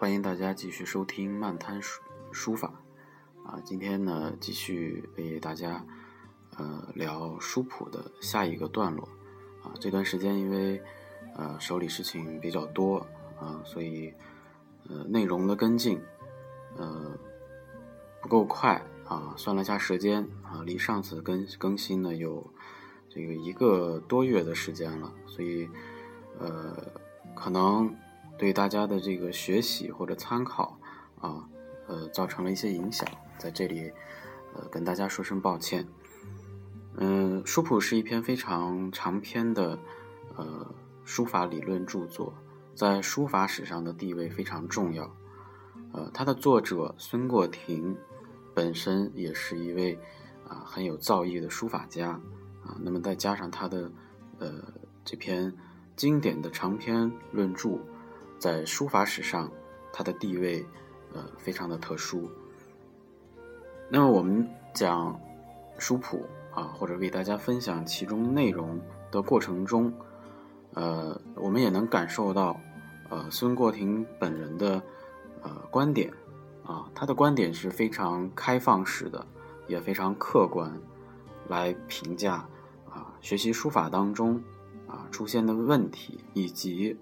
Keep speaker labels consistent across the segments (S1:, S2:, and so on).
S1: 欢迎大家继续收听漫谈书书法啊。今天呢，继续为大家呃聊书谱的下一个段落啊。这段时间因为呃手里事情比较多啊，所以呃内容的跟进呃不够快啊。算了下时间啊，离上次更更新呢有这个一个多月的时间了，所以呃可能。对大家的这个学习或者参考啊，呃，造成了一些影响，在这里，呃，跟大家说声抱歉。嗯，书谱是一篇非常长篇的呃书法理论著作，在书法史上的地位非常重要。呃，它的作者孙过庭本身也是一位啊很有造诣的书法家啊，那么再加上他的呃这篇经典的长篇论著。在书法史上，它的地位，呃，非常的特殊。那么我们讲书谱啊，或者为大家分享其中内容的过程中，呃，我们也能感受到，呃，孙过庭本人的呃观点啊，他的观点是非常开放式的，也非常客观，来评价啊学习书法当中啊出现的问题以及。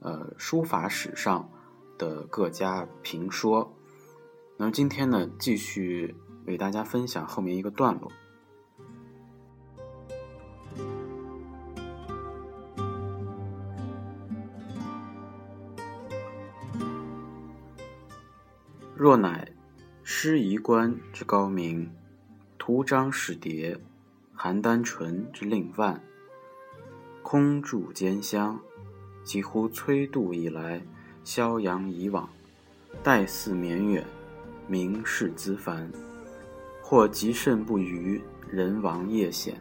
S1: 呃，书法史上的各家评说。那么今天呢，继续为大家分享后面一个段落。若乃诗夷官之高明，图章史牒，邯郸淳之令万，空著兼香。几乎崔度以来，萧阳以往，代祀绵远，名士资繁，或极甚不虞，人亡业显；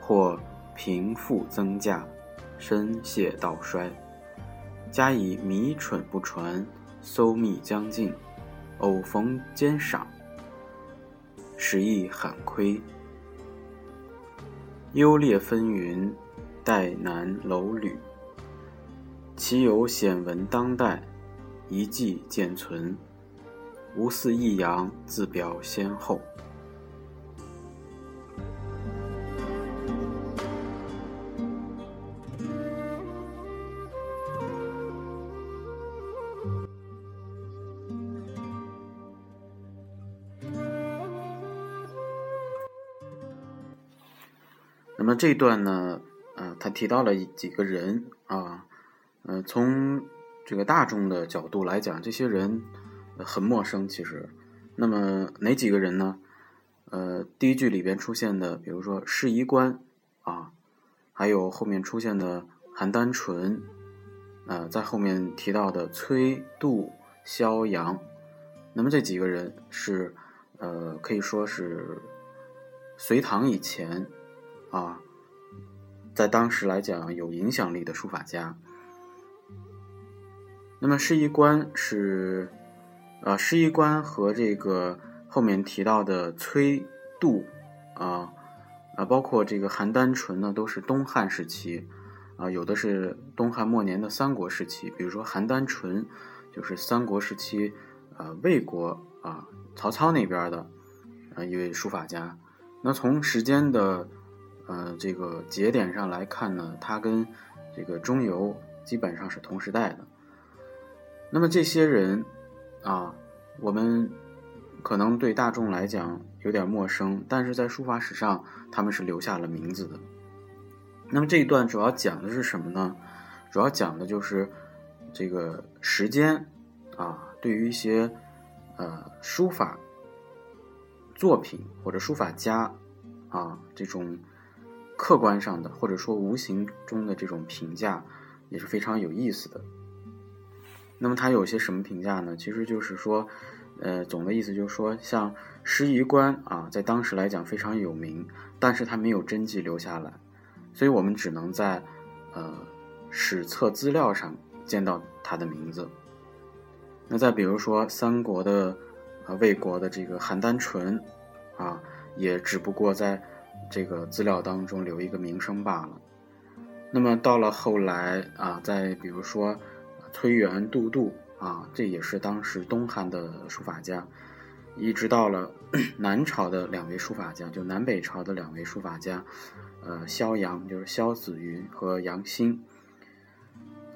S1: 或贫富增加，身谢道衰。加以迷蠢不传，搜密将尽，偶逢兼赏，实亦罕亏。优劣纷纭，代难楼履。其有显文当代，遗迹见存，无似益阳自表先后。那么这段呢，呃，他提到了几个人啊。呃，从这个大众的角度来讲，这些人很陌生。其实，那么哪几个人呢？呃，第一句里边出现的，比如说释夷观啊，还有后面出现的邯郸淳，呃，在后面提到的崔杜、萧阳，那么这几个人是呃，可以说是隋唐以前啊，在当时来讲有影响力的书法家。那么释夷观是，呃，释夷观和这个后面提到的崔杜，啊，啊，包括这个邯郸淳呢，都是东汉时期，啊，有的是东汉末年的三国时期，比如说邯郸淳，就是三国时期，呃，魏国啊，曹操那边的，呃，一位书法家。那从时间的，呃，这个节点上来看呢，他跟这个中游基本上是同时代的。那么这些人，啊，我们可能对大众来讲有点陌生，但是在书法史上他们是留下了名字的。那么这一段主要讲的是什么呢？主要讲的就是这个时间啊，对于一些呃书法作品或者书法家啊这种客观上的或者说无形中的这种评价也是非常有意思的。那么他有些什么评价呢？其实就是说，呃，总的意思就是说，像施夷官啊，在当时来讲非常有名，但是他没有真迹留下来，所以我们只能在呃史册资料上见到他的名字。那再比如说三国的呃魏国的这个邯郸淳啊，也只不过在这个资料当中留一个名声罢了。那么到了后来啊，再比如说。崔元、杜度啊，这也是当时东汉的书法家，一直到了 南朝的两位书法家，就南北朝的两位书法家，呃，萧阳就是萧子云和杨欣，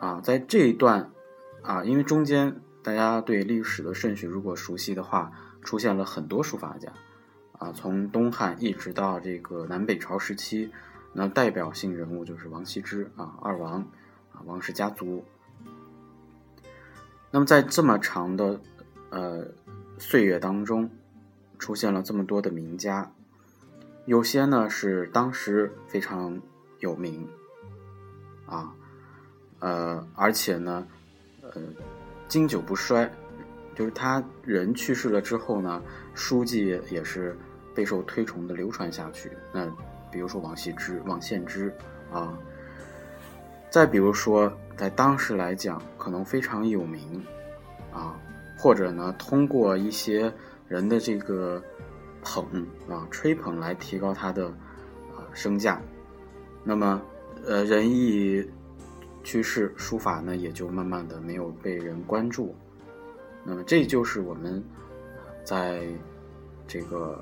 S1: 啊，在这一段啊，因为中间大家对历史的顺序如果熟悉的话，出现了很多书法家，啊，从东汉一直到这个南北朝时期，那代表性人物就是王羲之啊，二王啊，王氏家族。那么在这么长的呃岁月当中，出现了这么多的名家，有些呢是当时非常有名啊，呃，而且呢，呃，经久不衰，就是他人去世了之后呢，书籍也是备受推崇的流传下去。那比如说王羲之、王献之啊，再比如说。在当时来讲，可能非常有名，啊，或者呢，通过一些人的这个捧啊、吹捧来提高他的啊身价。那么，呃，人一去世，书法呢也就慢慢的没有被人关注。那么，这就是我们在这个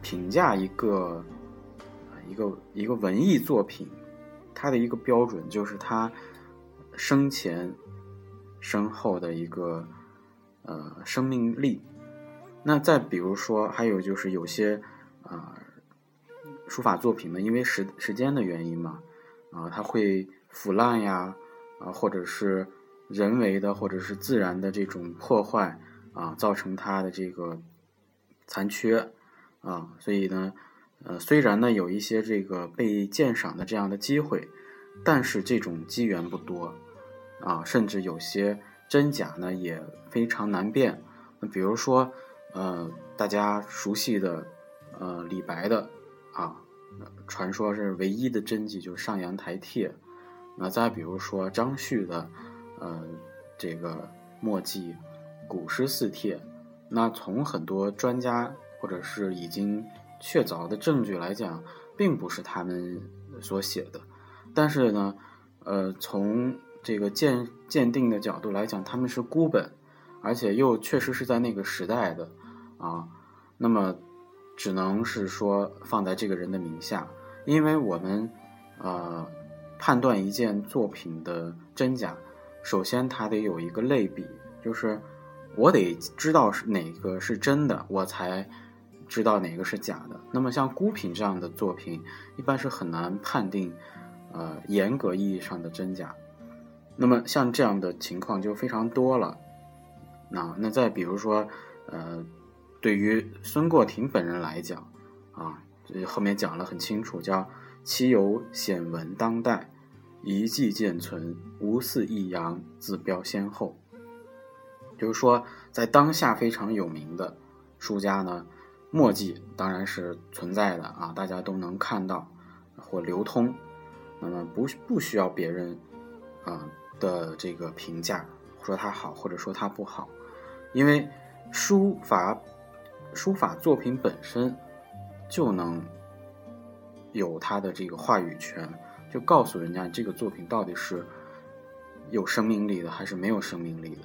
S1: 评价一个一个一个文艺作品，它的一个标准就是它。生前、身后的一个呃生命力。那再比如说，还有就是有些啊书法作品呢，因为时时间的原因嘛，啊，它会腐烂呀，啊，或者是人为的或者是自然的这种破坏啊，造成它的这个残缺啊。所以呢，呃，虽然呢有一些这个被鉴赏的这样的机会，但是这种机缘不多。啊，甚至有些真假呢也非常难辨。那比如说，呃，大家熟悉的，呃，李白的啊，传说是唯一的真迹就是《上阳台帖》。那再比如说张旭的，呃，这个墨迹《古诗四帖》。那从很多专家或者是已经确凿的证据来讲，并不是他们所写的。但是呢，呃，从这个鉴鉴定的角度来讲，他们是孤本，而且又确实是在那个时代的，啊，那么只能是说放在这个人的名下，因为我们呃判断一件作品的真假，首先它得有一个类比，就是我得知道是哪个是真的，我才知道哪个是假的。那么像孤品这样的作品，一般是很难判定呃严格意义上的真假。那么像这样的情况就非常多了，那那再比如说，呃，对于孙过庭本人来讲，啊，后面讲了很清楚，叫其有显文当代，遗迹见存，无似益阳，自标先后。就是说，在当下非常有名的书家呢，墨迹当然是存在的啊，大家都能看到或流通，那么不不需要别人啊。的这个评价，说它好，或者说它不好，因为书法书法作品本身就能有它的这个话语权，就告诉人家这个作品到底是有生命力的还是没有生命力的。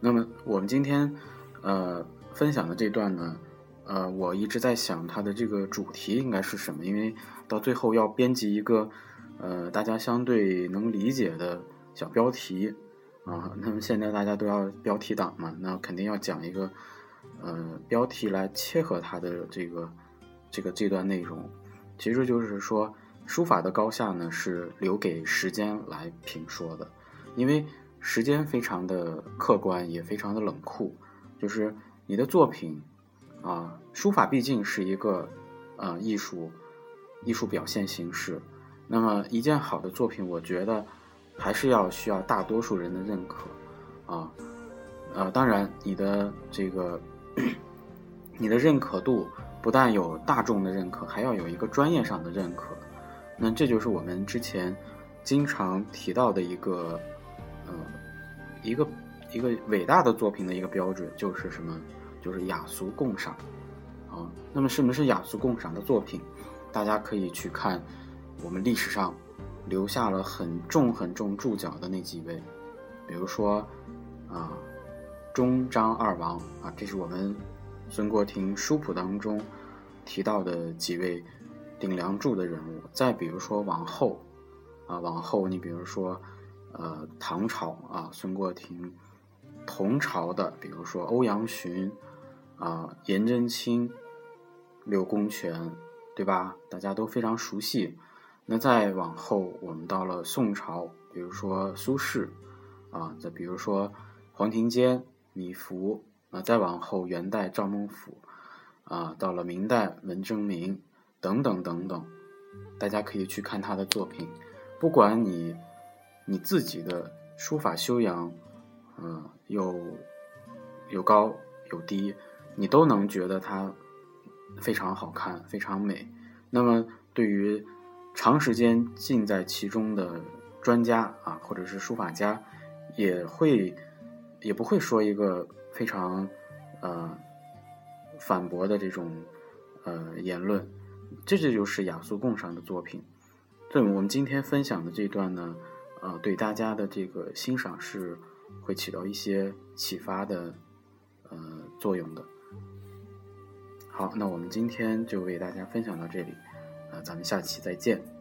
S1: 那么我们今天呃分享的这段呢，呃，我一直在想它的这个主题应该是什么，因为到最后要编辑一个。呃，大家相对能理解的小标题啊，那么现在大家都要标题党嘛，那肯定要讲一个呃标题来切合它的这个这个这段内容。其实就是说，书法的高下呢是留给时间来评说的，因为时间非常的客观，也非常的冷酷。就是你的作品啊，书法毕竟是一个呃艺术艺术表现形式。那么一件好的作品，我觉得还是要需要大多数人的认可啊。呃，当然你的这个你的认可度不但有大众的认可，还要有一个专业上的认可。那这就是我们之前经常提到的一个。呃一个一个伟大的作品的一个标准就是什么？就是雅俗共赏啊。那么什么是雅俗共赏的作品？大家可以去看我们历史上留下了很重很重注脚的那几位，比如说啊，中张二王啊，这是我们孙过庭书谱当中提到的几位顶梁柱的人物。再比如说往后啊，往后你比如说。呃，唐朝啊，孙过庭，同朝的，比如说欧阳询，啊，颜真卿，柳公权，对吧？大家都非常熟悉。那再往后，我们到了宋朝，比如说苏轼，啊，再比如说黄庭坚、米芾，啊，再往后元代赵孟頫，啊，到了明代文征明，等等等等，大家可以去看他的作品，不管你。你自己的书法修养，嗯，有有高有低，你都能觉得它非常好看，非常美。那么，对于长时间浸在其中的专家啊，或者是书法家，也会也不会说一个非常呃反驳的这种呃言论。这这就是雅俗共赏的作品。对我们今天分享的这段呢。呃，对大家的这个欣赏是会起到一些启发的呃作用的。好，那我们今天就为大家分享到这里，咱们下期再见。